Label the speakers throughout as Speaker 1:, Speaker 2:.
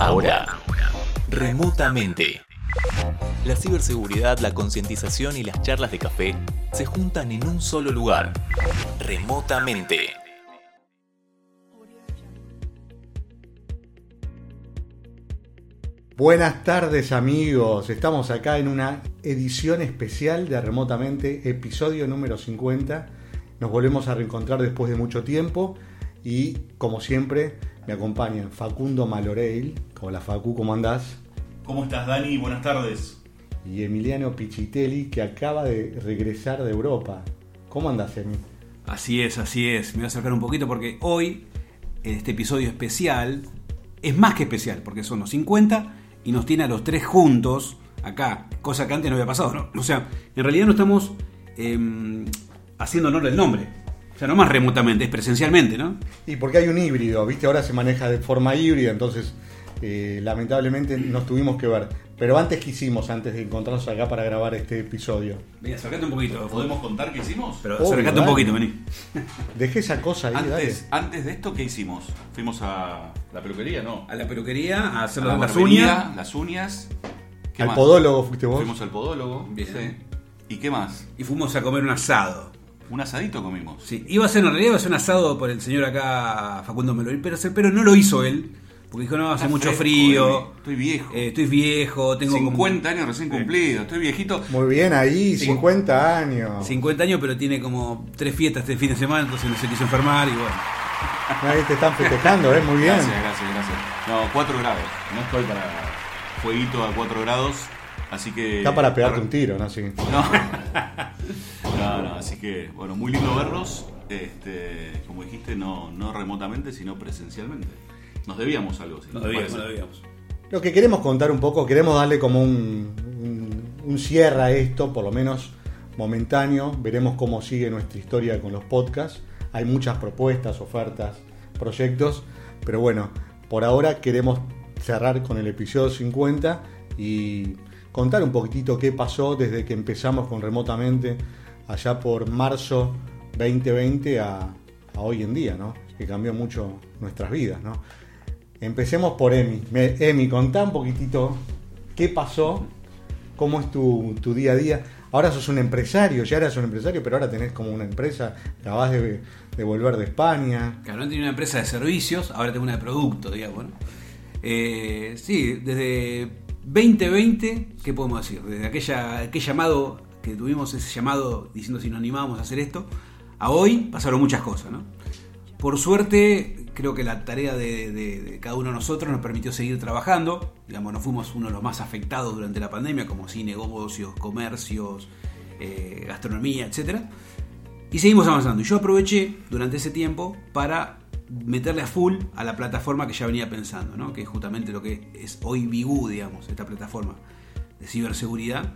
Speaker 1: Ahora, remotamente. La ciberseguridad, la concientización y las charlas de café se juntan en un solo lugar. Remotamente.
Speaker 2: Buenas tardes amigos, estamos acá en una edición especial de Remotamente, episodio número 50. Nos volvemos a reencontrar después de mucho tiempo y como siempre me acompañan Facundo Maloreil, hola Facu, ¿cómo andás?
Speaker 3: ¿Cómo estás Dani? Buenas tardes.
Speaker 2: Y Emiliano Pichitelli que acaba de regresar de Europa. ¿Cómo andás, Emi?
Speaker 4: Así es, así es. Me voy a acercar un poquito porque hoy, en este episodio especial, es más que especial, porque son los 50 y nos tiene a los tres juntos acá, cosa que antes no había pasado, ¿no? O sea, en realidad no estamos em, haciendo honor del nombre. O sea, no más remotamente, es presencialmente, ¿no?
Speaker 2: Y porque hay un híbrido, ¿viste? Ahora se maneja de forma híbrida, entonces eh, lamentablemente nos tuvimos que ver. Pero antes que hicimos, antes de encontrarnos acá para grabar este episodio.
Speaker 4: Vení, acercate un poquito.
Speaker 3: ¿Podemos contar qué hicimos?
Speaker 4: Pero
Speaker 2: Obvio,
Speaker 4: acercate un poquito, vení.
Speaker 2: Dejé esa cosa ahí,
Speaker 3: Antes, antes de esto, ¿qué hicimos? Fuimos a la peluquería, ¿no?
Speaker 4: A la peluquería, a hacer
Speaker 3: A la
Speaker 4: las uñas.
Speaker 3: Las uñas. ¿Qué
Speaker 2: Al
Speaker 3: más?
Speaker 2: podólogo fuiste vos.
Speaker 3: Fuimos al podólogo.
Speaker 4: Bien.
Speaker 3: Sí. ¿Y qué más?
Speaker 4: Y fuimos a comer un asado.
Speaker 3: Un asadito comimos.
Speaker 4: Sí, iba a ser, en realidad iba a ser un asado por el señor acá, Facundo Melori, pero, pero no lo hizo él. Porque dijo, no, hace
Speaker 3: Está
Speaker 4: mucho
Speaker 3: fresco,
Speaker 4: frío.
Speaker 3: Emi. Estoy viejo.
Speaker 4: eh, estoy viejo, tengo como
Speaker 3: 50 años recién cumplidos. Estoy viejito.
Speaker 2: Muy bien ahí,
Speaker 4: Sí.
Speaker 2: 50 años.
Speaker 4: 50 años, pero tiene como tres fiestas este fin de semana, entonces no se quiso enfermar y bueno.
Speaker 2: Ahí te están festejando, ¿eh? Muy bien.
Speaker 3: Gracias, gracias, gracias. No, 4 grados. No estoy para fueguito a 4 grados. Así que.
Speaker 2: Está para pegarte un tiro, ¿no? Sí.
Speaker 3: No. no, no, así que, bueno, muy lindo verlos. Este, como dijiste, no, no remotamente, sino presencialmente. Nos debíamos algo. si
Speaker 4: No
Speaker 3: te
Speaker 4: debíamos,
Speaker 3: parece.
Speaker 4: no debíamos.
Speaker 2: Lo que queremos contar un poco, queremos darle como un, un, un cierre a esto, por lo menos momentáneo. Veremos cómo sigue nuestra historia con los podcasts. Hay muchas propuestas, ofertas, proyectos, pero bueno, por ahora queremos cerrar con el episodio 50 y contar un poquitito qué pasó desde que empezamos con remotamente allá por marzo 2020 a, a hoy en día, ¿no? Que cambió mucho nuestras vidas, ¿no? Empecemos por Emi. Me- Emi, contá un poquitito qué pasó, cómo es tu, tu día a día. Ahora sos un empresario, ya eras un empresario, pero ahora tenés como una empresa, acabás de, de volver de España.
Speaker 4: Claro, no tenía una empresa de servicios, ahora tengo una de producto, digamos. ¿no? Eh, sí, desde 2020, ¿qué podemos decir? Desde aquella, aquel llamado tuvimos, ese llamado diciendo si nos animábamos a hacer esto, a hoy pasaron muchas cosas, ¿no? Por suerte, creo que la tarea de, cada uno de nosotros nos permitió seguir trabajando. Digamos, no fuimos uno de los más afectados durante la pandemia, como sí negocios, comercios, eh, gastronomía, etcétera. Y seguimos avanzando. Y yo aproveché durante ese tiempo para meterle a full a la plataforma que ya venía pensando, ¿no? que es justamente lo que es hoy Bigu, digamos, esta plataforma de ciberseguridad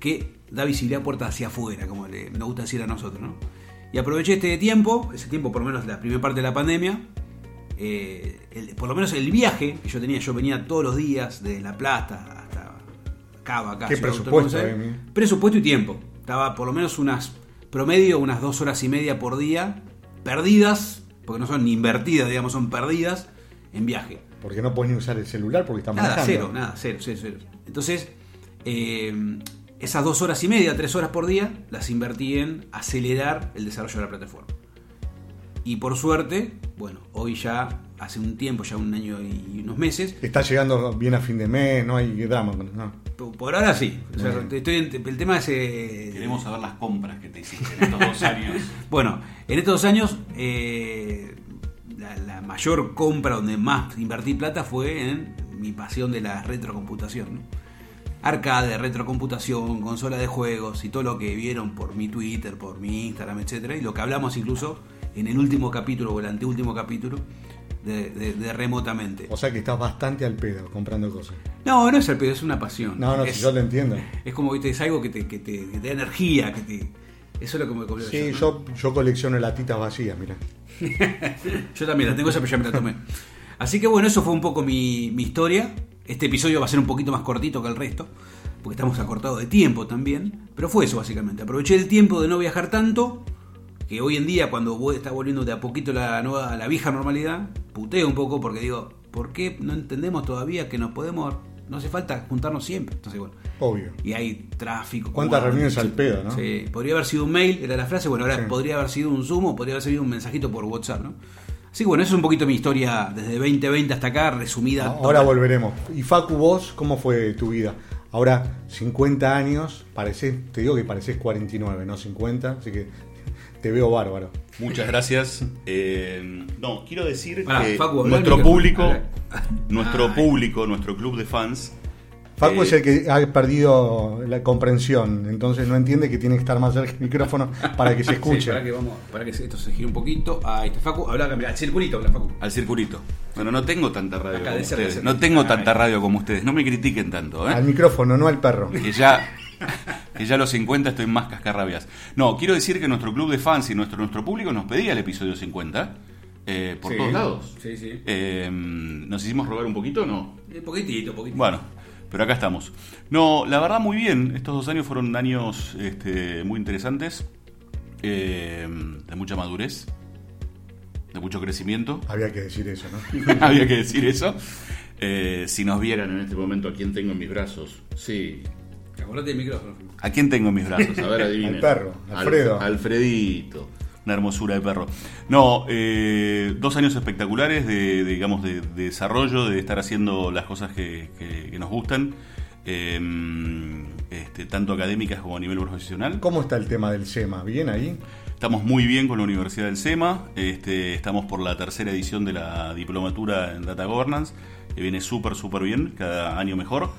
Speaker 4: que da visibilidad puerta hacia afuera, como le, nos gusta decir a nosotros. ¿no? Y aproveché este tiempo, ese tiempo por lo menos la primera parte de la pandemia, eh, el- por lo menos el viaje que yo tenía, yo venía todos los días desde La Plata hasta Cava, acá.
Speaker 2: ¿Qué presupuesto?
Speaker 4: Aires. Presupuesto y tiempo. Estaba por lo menos unas promedio, unas dos horas y media por día, perdidas, porque no son ni invertidas, digamos, son perdidas en viaje.
Speaker 2: Porque no podés ni usar el celular porque estás
Speaker 4: Nada,
Speaker 2: manejando.
Speaker 4: cero, nada, cero, cero, cero. Entonces, eh, esas dos horas y media, tres horas por día, las invertí en acelerar el desarrollo de la plataforma. Y por suerte, bueno, hoy ya, hace un tiempo, ya un año y unos meses,
Speaker 2: Está llegando bien a fin de mes, no hay drama. ¿no?
Speaker 4: por por ahora sí. O sea,
Speaker 2: Bien.
Speaker 4: estoy en- el tema es... eh,
Speaker 3: Queremos saber las compras que te hiciste en estos dos años.
Speaker 4: Bueno, en estos dos años eh, la, la mayor compra donde más invertí plata fue en mi pasión de la retrocomputación. ¿no? Arcade, retrocomputación, consola de juegos y todo lo que vieron por mi Twitter, por mi Instagram, etcétera, y lo que hablamos incluso en el último capítulo o el anteúltimo capítulo de, de- de remotamente.
Speaker 2: O sea que estás bastante al pedo comprando cosas.
Speaker 4: No, no es el pedo, es una pasión.
Speaker 2: No, no,
Speaker 4: es,
Speaker 2: si yo lo entiendo.
Speaker 4: es como viste, es algo que te, que te- que te da energía, que te. Eso es lo que me comió
Speaker 2: Sí, yo, yo colecciono latitas vacías, mira.
Speaker 4: Yo también la tengo esa, pero ya me la tomé. Así que bueno, eso fue un poco mi, mi historia. Este episodio va a ser un poquito más cortito que el resto, porque estamos acortados de tiempo también. Pero fue eso básicamente. Aproveché el tiempo de no viajar tanto, que hoy en día cuando voy- está volviendo de a poquito la nueva, la vieja normalidad, puteo un poco porque digo, ¿por qué no entendemos todavía que nos podemos, no hace falta juntarnos siempre? Entonces, bueno,
Speaker 2: Obvio.
Speaker 4: y hay tráfico.
Speaker 2: ¿Cuántas reuniones al pedo, no?
Speaker 4: Sí, podría haber sido un mail, era la frase, bueno, ahora
Speaker 2: Sí.
Speaker 4: podría haber sido un Zoom o podría haber sido un mensajito por WhatsApp, ¿no? Que bueno, eso es un poquito mi historia desde 2020 hasta acá, resumida.
Speaker 2: Ahora
Speaker 4: total.
Speaker 2: volveremos. Y Facu, vos, ¿cómo fue tu vida? Ahora, 50 años, parecés, te digo que pareces 49, no 50, así que te veo bárbaro.
Speaker 3: Muchas gracias. Eh, no, quiero decir
Speaker 4: Pará,
Speaker 3: que
Speaker 4: Facu,
Speaker 3: nuestro público, nuestro público, nuestro club de fans,
Speaker 2: Facu
Speaker 3: Eh,
Speaker 2: es el que ha perdido la comprensión, entonces no entiende que tiene que estar más cerca del micrófono para que se
Speaker 4: Sí,
Speaker 2: escuche.
Speaker 4: para que vamos, para que esto se gire un poquito. Ahí está Facu, habla, mira, el circulito, habla Facu.
Speaker 3: al circulito. Bueno, no tengo tanta radio
Speaker 4: Acá,
Speaker 3: como
Speaker 4: de cerca, de
Speaker 3: ustedes. No tengo tanta radio como ustedes. No me critiquen tanto, ¿eh?
Speaker 2: Al micrófono, no al perro.
Speaker 3: que ya que ya a los 50 estoy más cascarrabias. No, quiero decir que nuestro club de fans y nuestro nuestro público nos pedía el episodio 50 eh, por
Speaker 4: Sí.
Speaker 3: todos lados.
Speaker 4: Sí, sí.
Speaker 3: Eh, ¿Nos hicimos robar un poquito o no?
Speaker 4: Un poquitito, poquitito.
Speaker 3: Bueno, pero acá estamos. No, la verdad muy bien. Estos dos años fueron años este, muy interesantes, eh, de mucha madurez, de mucho crecimiento.
Speaker 2: Había que decir eso, ¿no?
Speaker 3: Había que decir eso. Eh, si nos vieran en este momento a quién tengo en mis brazos. Sí.
Speaker 4: Acordate del micrófono.
Speaker 3: ¿A quién tengo en mis brazos? A ver, adivinen.
Speaker 2: Al perro,
Speaker 3: Al-
Speaker 2: Alfredo.
Speaker 3: Alfredito. Una hermosura de perro. No, eh, dos años espectaculares de, de, digamos, de, de desarrollo, de estar haciendo las cosas que, que- que nos gustan, eh, este, tanto académicas como a nivel profesional.
Speaker 2: ¿Cómo está el tema del SEMA? ¿Bien ahí?
Speaker 3: Estamos muy bien con la Universidad del SEMA, este, estamos por la tercera edición de la diplomatura en Data Governance, que viene súper, súper bien, cada año mejor.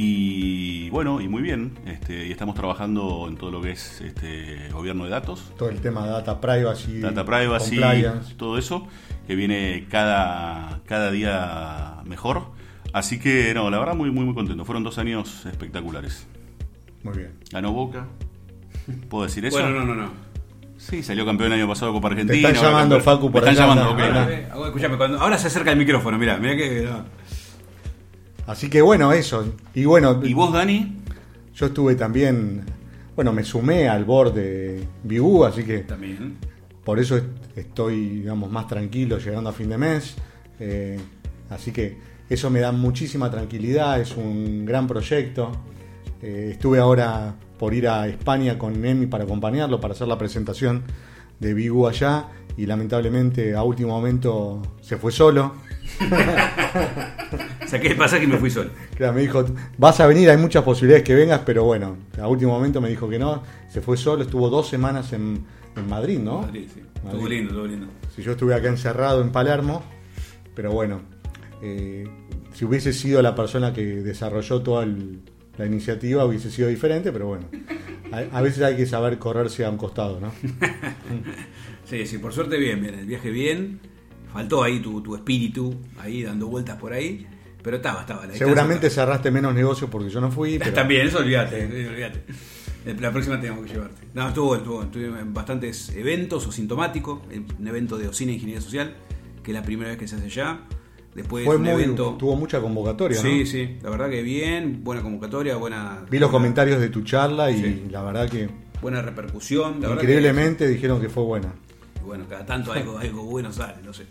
Speaker 3: Y bueno, y muy bien, este, y estamos trabajando en todo lo que es este, gobierno de datos,
Speaker 2: Todo el tema de data privacy,
Speaker 3: data privacy,
Speaker 2: compliance.
Speaker 3: todo eso, que viene cada, cada día mejor. Así que, no, la verdad, muy, muy, muy contento. Fueron dos años espectaculares.
Speaker 2: Muy bien.
Speaker 3: Ganó Boca. ¿Puedo decir eso?
Speaker 4: Bueno, no, no, no.
Speaker 3: Sí, salió campeón el año pasado Copa Argentina.
Speaker 2: están llamando,
Speaker 3: campeón.
Speaker 2: Facu, por
Speaker 3: Me están
Speaker 2: allá,
Speaker 3: llamando,
Speaker 2: anda,
Speaker 3: ok.
Speaker 2: anda.
Speaker 4: Eh, ahora, escuchame, cuando, ahora se acerca el micrófono, mira, mira que.
Speaker 2: Así que bueno, eso. Y bueno,
Speaker 3: ¿Y vos, Dani?
Speaker 2: yo estuve también, bueno, me sumé al board de Bibu, así que
Speaker 4: También.
Speaker 2: por eso est- estoy, digamos, más tranquilo llegando a fin de mes. Eh, así que eso me da muchísima tranquilidad, es un gran proyecto. Eh, estuve ahora por ir a España con Emi para acompañarlo, para hacer la presentación de Bigu allá y lamentablemente a último momento se fue solo.
Speaker 4: Saqué el pasaje y me fui solo.
Speaker 2: Claro, me dijo, vas a venir, hay muchas posibilidades que vengas, pero bueno, a último momento me dijo que no, se fue solo, estuvo dos semanas en, en Madrid, ¿no?
Speaker 4: Madrid, sí.
Speaker 2: Madrid.
Speaker 4: Estuvo lindo, estuvo lindo.
Speaker 2: Si yo estuve acá encerrado en Palermo, pero bueno, eh, si hubiese sido la persona que desarrolló toda el- la iniciativa hubiese sido diferente, pero bueno, a, a veces hay que saber correrse a un costado, ¿no?
Speaker 4: Sí, sí, por suerte bien, bien, el viaje bien. Faltó ahí tu, tu espíritu, ahí dando vueltas por ahí. Pero estaba, estaba. la
Speaker 2: Seguramente
Speaker 4: estaba.
Speaker 2: cerraste menos negocios porque yo no fui, pero
Speaker 4: También, eso olvídate, olvídate. La próxima tenemos que llevarte. No, estuvo, estuvo, estuve en bastantes eventos, o sintomático, un evento de Ocina Ingeniería Social, que es la primera vez que se hace ya. Después
Speaker 2: fue
Speaker 4: un
Speaker 2: muy,
Speaker 4: evento.
Speaker 2: tuvo mucha convocatoria,
Speaker 4: Sí,
Speaker 2: ¿no?
Speaker 4: sí, la verdad que bien, buena convocatoria, buena.
Speaker 2: Vi los comentarios de tu charla y
Speaker 4: Sí.
Speaker 2: la verdad que
Speaker 4: Buena repercusión, la
Speaker 2: increíblemente dijeron que fue buena.
Speaker 4: bueno, cada tanto algo, algo bueno sale, no sé.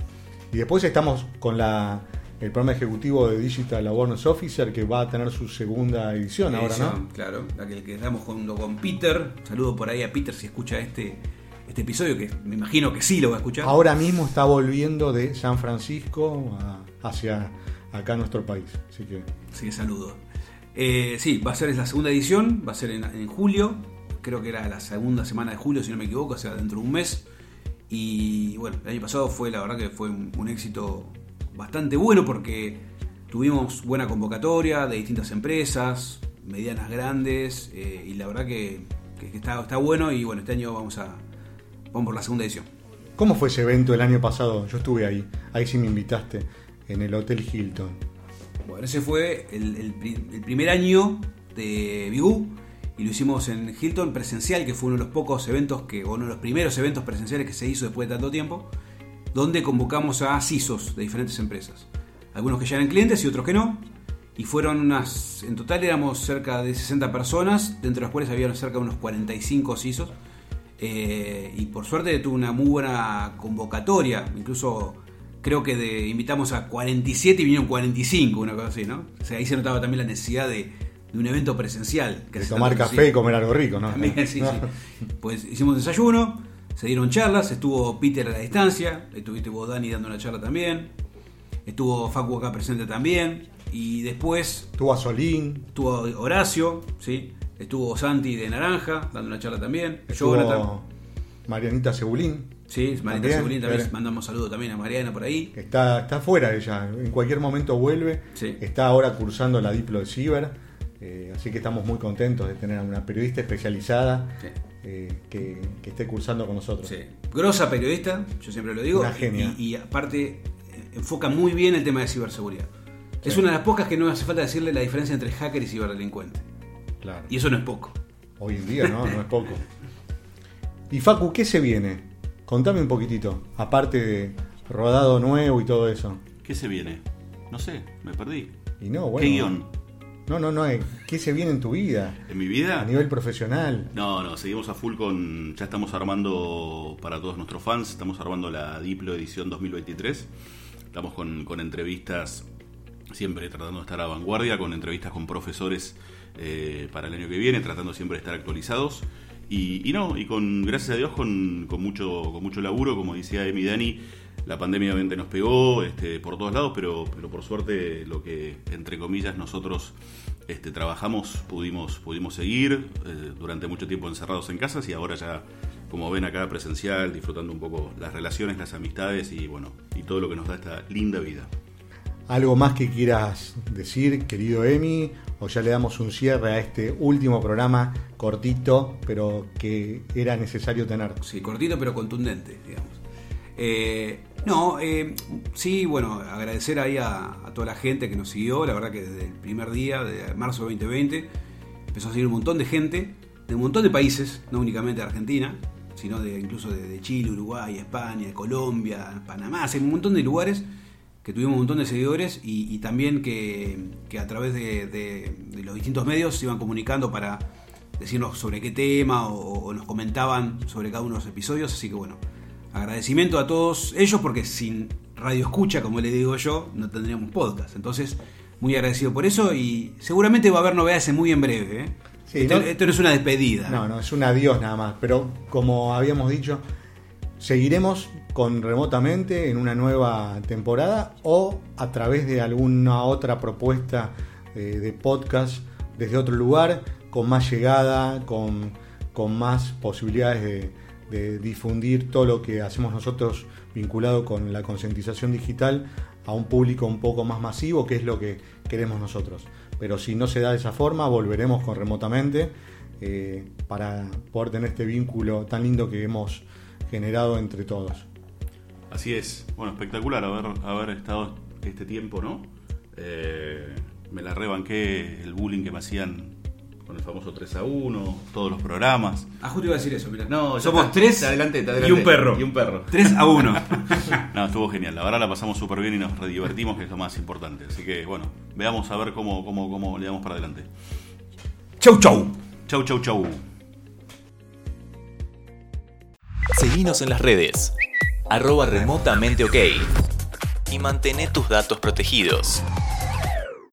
Speaker 2: Y después estamos con la el programa ejecutivo de Digital Awareness Officer que va a tener su segunda edición ahora, ¿no?
Speaker 4: Claro, la que, que estamos junto con Peter. Saludo por ahí a Peter si escucha este, este episodio, que me imagino que sí lo va a escuchar.
Speaker 2: Ahora mismo está volviendo de San Francisco a- hacia acá nuestro país. Así que
Speaker 4: Sí, saludo. Eh, sí, va a ser la segunda edición, va a ser en, en julio, creo que era la segunda semana de julio, si no me equivoco, o sea, dentro de un mes. Y bueno, el año pasado fue, la verdad que fue un, un éxito bastante bueno porque tuvimos buena convocatoria de distintas empresas, medianas, grandes, eh, y la verdad que, que- que está, está bueno y bueno, este año vamos a vamos por la segunda edición.
Speaker 2: ¿Cómo fue ese evento el año pasado? Yo estuve ahí, ahí sí me invitaste, en el Hotel Hilton.
Speaker 4: Bueno, ese fue el, el pri- el primer año de Bigú y lo hicimos en Hilton presencial, que fue uno de los pocos eventos que, o uno de los primeros eventos presenciales que se hizo después de tanto tiempo, donde convocamos a CISOs de diferentes empresas. Algunos que ya eran clientes y otros que no. Y fueron unas, en total éramos cerca de 60 personas, dentro de las cuales había cerca de unos 45 CISOs. Eh, y por suerte tuvo una muy buena convocatoria, incluso creo que de, invitamos a 47 y vinieron 45, una cosa así, ¿no? O sea, ahí se notaba también la necesidad de, de un evento presencial. que
Speaker 2: De tomar café y comer algo rico, ¿no?
Speaker 4: También, sí, sí. Pues hicimos desayuno, se dieron charlas, estuvo Peter a la distancia, estuviste vos Dani dando una charla también, estuvo Facu acá presente también, y después
Speaker 2: Estuvo a Solín,
Speaker 4: estuvo Horacio, ¿sí? estuvo Santi de Naranja dando una charla también,
Speaker 2: estuvo
Speaker 4: Jonathan,
Speaker 2: Marianita Cebulín,
Speaker 4: sí, Mariana
Speaker 2: También,
Speaker 4: Segulín también,
Speaker 2: claro.
Speaker 4: mandamos saludo también a Mariana por ahí.
Speaker 2: está, está fuera ella, en cualquier momento vuelve,
Speaker 4: Sí.
Speaker 2: está ahora cursando la Diplo de Ciber, eh, así que estamos muy contentos de tener a una periodista especializada
Speaker 4: Sí.
Speaker 2: Eh, que, que esté cursando con nosotros.
Speaker 4: Sí. Grosa periodista, yo siempre lo digo.
Speaker 2: Una genia.
Speaker 4: Y, y aparte eh, enfoca muy bien el tema de ciberseguridad. Es una de las pocas que no hace falta decirle la diferencia entre hacker y ciberdelincuente.
Speaker 2: Claro.
Speaker 4: Y eso no es poco.
Speaker 2: Hoy en día, ¿no? No es poco. Y Facu, ¿qué se viene? Contame un poquitito, aparte de rodado nuevo y todo eso.
Speaker 3: ¿Qué se viene? No sé, me perdí.
Speaker 2: Y no, bueno.
Speaker 3: ¿Qué guion?
Speaker 2: No, no, no, eh, ¿qué se viene en tu vida?
Speaker 3: ¿En mi vida?
Speaker 2: A nivel profesional.
Speaker 3: No, no, seguimos a full con. Ya estamos armando para todos nuestros fans, estamos armando la Diplo edición 2023. Estamos con, con entrevistas, siempre tratando de estar a vanguardia, con entrevistas con profesores eh, para el año que viene, tratando siempre de estar actualizados. Y, y no, y con, gracias a Dios, con, con mucho, con mucho laburo, como decía Emi Dani, la pandemia obviamente nos pegó este, por todos lados, pero, pero por suerte lo que, entre comillas, nosotros este, trabajamos, pudimos, pudimos seguir eh, durante mucho tiempo encerrados en casas y ahora ya, como ven acá presencial, disfrutando un poco las relaciones, las amistades y bueno, y todo lo que nos da esta linda vida.
Speaker 2: ¿Algo más que quieras decir, querido Emi? ¿O ya le damos un cierre a este último programa cortito, pero que era necesario tener?
Speaker 4: Sí, cortito pero contundente, digamos. Eh, no, eh, sí, bueno, agradecer ahí a, a toda la gente que nos siguió. La verdad que desde el primer día, de marzo de 2020, empezó a seguir un montón de gente de un montón de países, no únicamente de Argentina, sino de incluso de, Chile, Uruguay, España, Colombia, Panamá, hay un montón de lugares que tuvimos un montón de seguidores y, también que, a través de los distintos medios se iban comunicando para decirnos sobre qué tema o, o nos comentaban sobre cada uno de los episodios. Así que bueno, agradecimiento a todos ellos porque sin radio escucha, como le digo yo, no tendríamos podcast. Entonces, muy agradecido por eso y seguramente va a haber novedades en muy en breve. ¿eh?
Speaker 2: Sí,
Speaker 4: esto,
Speaker 2: no-
Speaker 4: esto no es una despedida.
Speaker 2: No, no, es un adiós nada más. Pero como habíamos dicho, seguiremos con remotamente en una nueva temporada o a través de alguna otra propuesta eh, de podcast desde otro lugar, con más llegada, con, con más posibilidades de, de difundir todo lo que hacemos nosotros vinculado con la concientización digital a un público un poco más masivo, que es lo que queremos nosotros. Pero si no se da de esa forma, volveremos con remotamente eh, para poder tener este vínculo tan lindo que hemos generado entre todos.
Speaker 3: Así es, bueno, espectacular haber, haber estado este tiempo, ¿no? Eh, me la rebanqué el bullying que me hacían con el famoso 3 a 1, todos los programas.
Speaker 4: Ah, justo iba a decir eso, mira.
Speaker 3: No,
Speaker 4: somos
Speaker 3: está.
Speaker 4: tres
Speaker 3: Te adelanté, te
Speaker 4: y un perro.
Speaker 3: Y un perro.
Speaker 4: 3 a 1.
Speaker 3: No, estuvo genial. La verdad la pasamos súper bien y nos redivertimos, que es lo más importante. Así que, bueno, veamos a ver cómo, cómo, cómo le damos para adelante.
Speaker 4: chau, chau.
Speaker 3: Chau, chau, chau.
Speaker 1: Seguinos en las redes. Arroba remotamente ok. Y mantén tus datos protegidos.